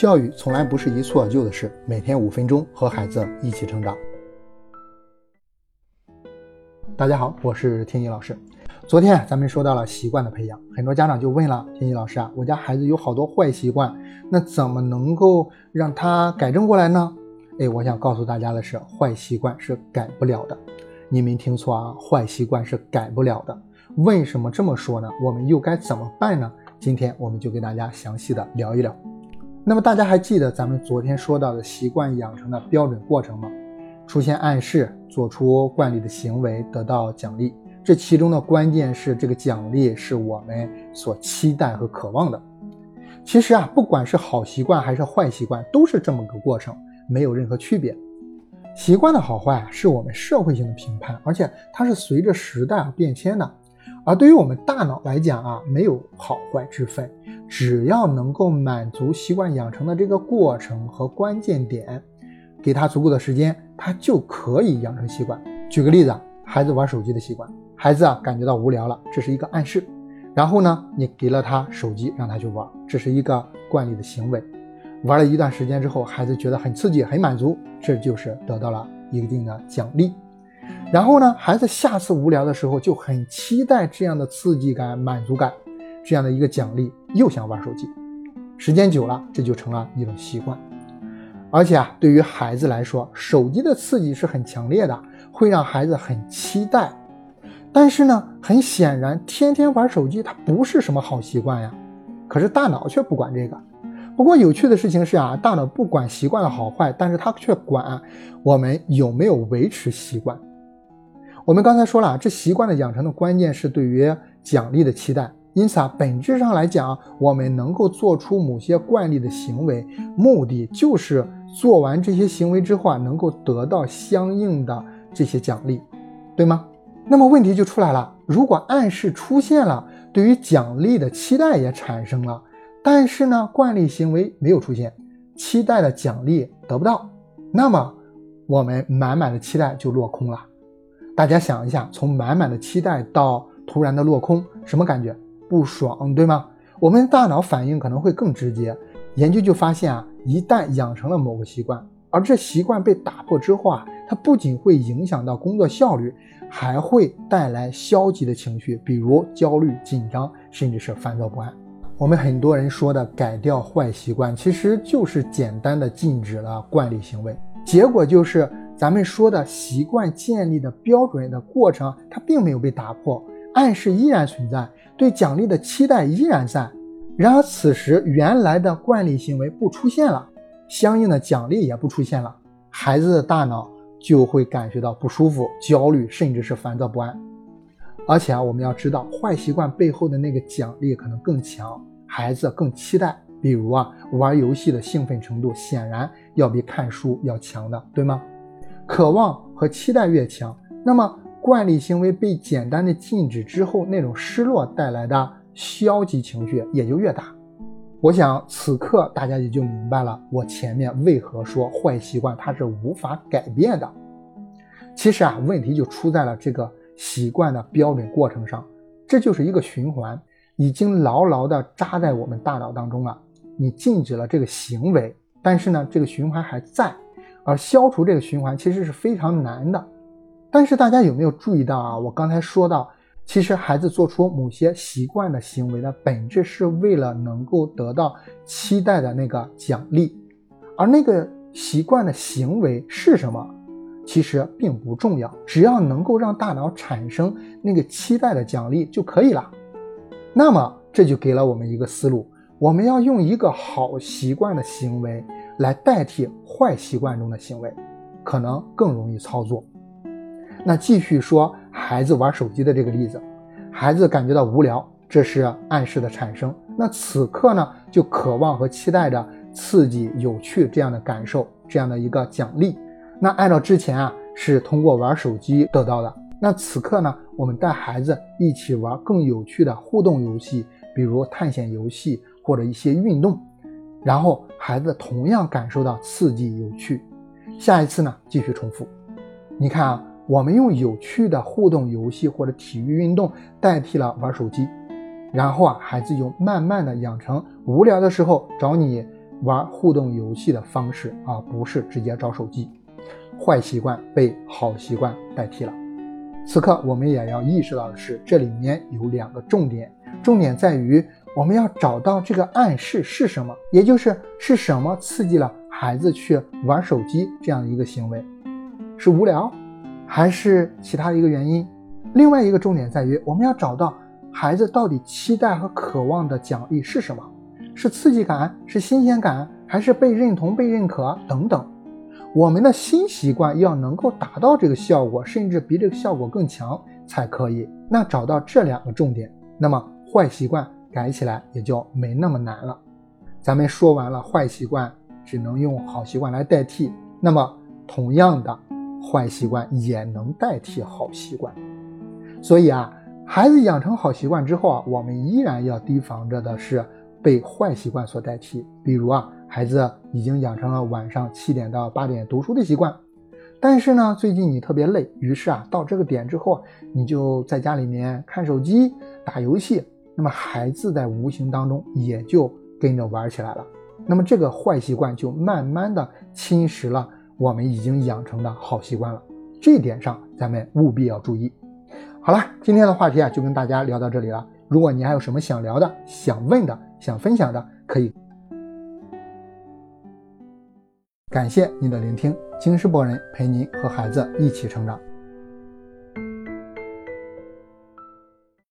教育从来不是一蹴而就的事，每天五分钟和孩子一起成长。大家好，我是天一老师。昨天咱们说到了习惯的培养，很多家长就问了天一老师啊，我家孩子有好多坏习惯，那怎么能够让他改正过来呢？哎，我想告诉大家的是，坏习惯是改不了的。你没听错啊，坏习惯是改不了的。为什么这么说呢？我们又该怎么办呢？今天我们就给大家详细的聊一聊。那么大家还记得咱们昨天说到的习惯养成的标准过程吗？出现暗示，做出惯例的行为，得到奖励。这其中的关键是这个奖励是我们所期待和渴望的。其实啊，不管是好习惯还是坏习惯，都是这么个过程，没有任何区别。习惯的好坏啊是我们社会性的评判，而且它是随着时代而变迁的。而对于我们大脑来讲啊，没有好坏之分。只要能够满足习惯养成的这个过程和关键点，给他足够的时间，他就可以养成习惯。举个例子，孩子玩手机的习惯，孩子啊感觉到无聊了，这是一个暗示。然后呢，你给了他手机，让他去玩，这是一个惯例的行为。玩了一段时间之后，孩子觉得很刺激、很满足，这就是得到了一定的奖励。然后呢，孩子下次无聊的时候就很期待这样的刺激感、满足感。这样的一个奖励，又想玩手机，时间久了，这就成了一种习惯。而且啊，对于孩子来说，手机的刺激是很强烈的，会让孩子很期待。但是呢，很显然，天天玩手机它不是什么好习惯呀。可是大脑却不管这个。不过有趣的事情是啊，大脑不管习惯的好坏，但是它却管我们有没有维持习惯。我们刚才说了，这习惯的养成的关键是对于奖励的期待。因此啊，本质上来讲，我们能够做出某些惯例的行为，目的就是做完这些行为之后啊，能够得到相应的这些奖励，对吗？那么问题就出来了，如果暗示出现了，对于奖励的期待也产生了，但是呢，惯例行为没有出现，期待的奖励得不到，那么我们满满的期待就落空了。大家想一下，从满满的期待到突然的落空，什么感觉？不爽，对吗？我们大脑反应可能会更直接。研究就发现啊，一旦养成了某个习惯，而这习惯被打破之后啊，它不仅会影响到工作效率，还会带来消极的情绪，比如焦虑、紧张，甚至是烦躁不安。我们很多人说的改掉坏习惯，其实就是简单的禁止了惯例行为，结果就是咱们说的习惯建立的标准的过程，它并没有被打破。暗示依然存在，对奖励的期待依然在。然而此时原来的惯例行为不出现了，相应的奖励也不出现了，孩子的大脑就会感觉到不舒服、焦虑，甚至是烦躁不安。而且啊，我们要知道，坏习惯背后的那个奖励可能更强，孩子更期待。比如啊，玩游戏的兴奋程度显然要比看书要强的，对吗？渴望和期待越强，那么。惯例行为被简单的禁止之后，那种失落带来的消极情绪也就越大。我想此刻大家也就明白了，我前面为何说坏习惯它是无法改变的。其实啊，问题就出在了这个习惯的标准过程上，这就是一个循环，已经牢牢的扎在我们大脑当中了。你禁止了这个行为，但是呢，这个循环还在，而消除这个循环其实是非常难的。但是大家有没有注意到啊？我刚才说到，其实孩子做出某些习惯的行为的本质是为了能够得到期待的那个奖励，而那个习惯的行为是什么，其实并不重要，只要能够让大脑产生那个期待的奖励就可以了。那么这就给了我们一个思路：我们要用一个好习惯的行为来代替坏习惯中的行为，可能更容易操作。那继续说孩子玩手机的这个例子，孩子感觉到无聊，这是暗示的产生。那此刻呢，就渴望和期待着刺激、有趣这样的感受，这样的一个奖励。那按照之前啊，是通过玩手机得到的。那此刻呢，我们带孩子一起玩更有趣的互动游戏，比如探险游戏或者一些运动，然后孩子同样感受到刺激、有趣。下一次呢，继续重复。你看啊。我们用有趣的互动游戏或者体育运动代替了玩手机，然后啊，孩子就慢慢的养成无聊的时候找你玩互动游戏的方式，而不是直接找手机。坏习惯被好习惯代替了。此刻我们也要意识到的是，这里面有两个重点，重点在于我们要找到这个暗示是什么，也就是是什么刺激了孩子去玩手机这样一个行为，是无聊，还是其他的一个原因？另外一个重点在于，我们要找到孩子到底期待和渴望的奖励是什么，是刺激感，是新鲜感，还是被认同、被认可等等。我们的新习惯要能够达到这个效果，甚至比这个效果更强才可以。那找到这两个重点，那么坏习惯改起来也就没那么难了。咱们说完了坏习惯只能用好习惯来代替，那么同样的坏习惯也能代替好习惯。所以啊，孩子养成好习惯之后啊，我们依然要提防着的是被坏习惯所代替，比如啊。孩子已经养成了晚上七点到八点读书的习惯，但是呢，最近你特别累，于是啊，到这个点之后，你就在家里面看手机、打游戏，那么孩子在无形当中也就跟着玩起来了，那么这个坏习惯就慢慢的侵蚀了我们已经养成的好习惯了，这点上咱们务必要注意。好了，今天的话题啊，就跟大家聊到这里了。如果你还有什么想聊的、想问的、想分享的，可以。感谢您的聆听，京师博人陪您和孩子一起成长。